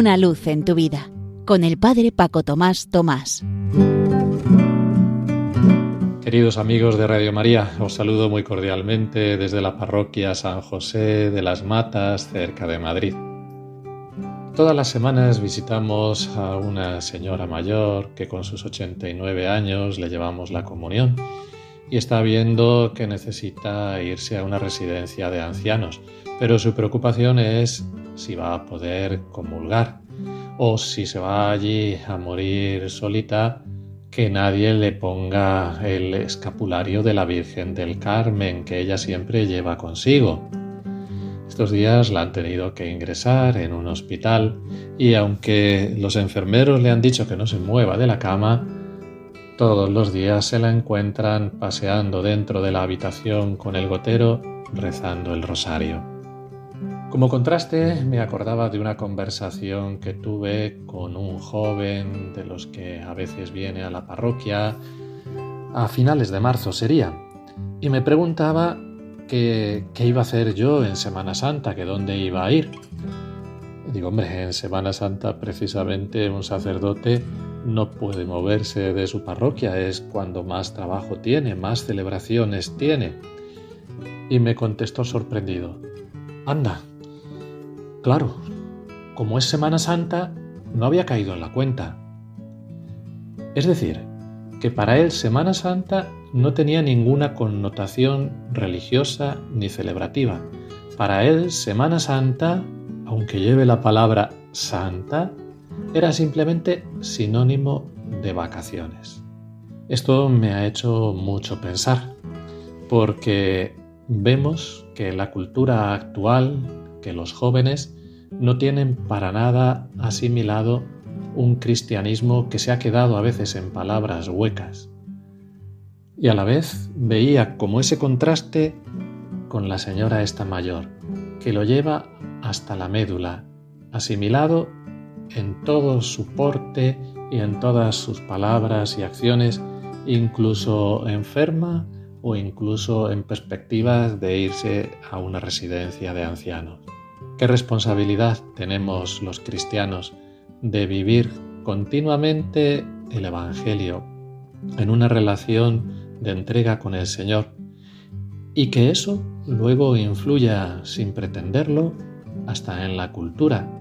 Una luz en tu vida con el Padre Paco Tomás Tomás. Queridos amigos de Radio María, os saludo muy cordialmente desde la parroquia San José de las Matas, cerca de Madrid. Todas las semanas visitamos a una señora mayor que con sus 89 años le llevamos la comunión y está viendo que necesita irse a una residencia de ancianos, pero su preocupación es si va a poder comulgar o si se va allí a morir solita, que nadie le ponga el escapulario de la Virgen del Carmen que ella siempre lleva consigo. Estos días la han tenido que ingresar en un hospital y aunque los enfermeros le han dicho que no se mueva de la cama, todos los días se la encuentran paseando dentro de la habitación con el gotero rezando el rosario. Como contraste, me acordaba de una conversación que tuve con un joven de los que a veces viene a la parroquia, a finales de marzo sería, y me preguntaba qué, iba a hacer yo en Semana Santa, que dónde iba a ir. digo, hombre, en Semana Santa precisamente un sacerdote no puede moverse de su parroquia, es cuando más trabajo tiene, más celebraciones tiene. Y me contestó sorprendido, anda, claro, como es Semana Santa, no había caído en la cuenta. Es decir, que para él Semana Santa no tenía ninguna connotación religiosa ni celebrativa. Para él Semana Santa, aunque lleve la palabra santa, era simplemente sinónimo de vacaciones. Esto me ha hecho mucho pensar, porque vemos que la cultura actual, que los jóvenes no tienen para nada asimilado un cristianismo que se ha quedado a veces en palabras huecas. Y a la vez veía como ese contraste con la señora esta mayor, que lo lleva hasta la médula, asimilado en todo su porte y en todas sus palabras y acciones, incluso enferma o incluso en perspectivas de irse a una residencia de ancianos. ¿Qué responsabilidad tenemos los cristianos de vivir continuamente el Evangelio en una relación de entrega con el Señor y que eso luego influya sin pretenderlo hasta en la cultura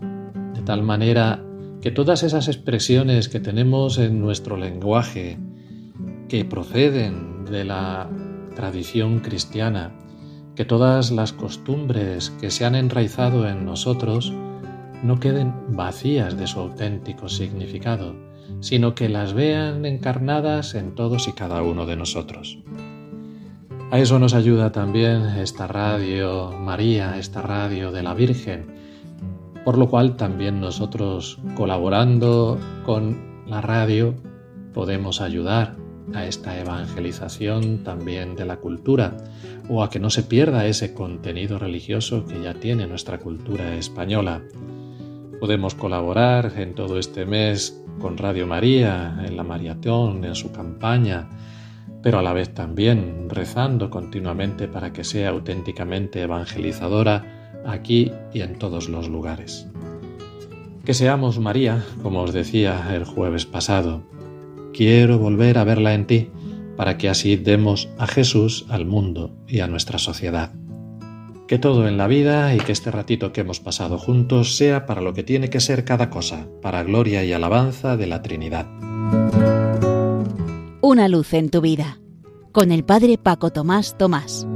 de tal manera que todas esas expresiones que tenemos en nuestro lenguaje, que proceden de la tradición cristiana, que todas las costumbres que se han enraizado en nosotros no queden vacías de su auténtico significado, sino que las vean encarnadas en todos y cada uno de nosotros. A eso nos ayuda también esta radio María, esta radio de la Virgen, por lo cual también nosotros colaborando con la radio podemos ayudar a esta evangelización también de la cultura o a que no se pierda ese contenido religioso que ya tiene nuestra cultura española. Podemos colaborar en todo este mes con Radio María, en la maratón, en su campaña, pero a la vez también rezando continuamente para que sea auténticamente evangelizadora aquí y en todos los lugares. Que seamos María, como os decía el jueves pasado. Quiero volver a verla en ti, para que así demos a Jesús al mundo y a nuestra sociedad. Que todo en la vida y que este ratito que hemos pasado juntos sea para lo que tiene que ser cada cosa, para gloria y alabanza de la Trinidad. Una luz en tu vida, con el Padre Paco Tomás Tomás.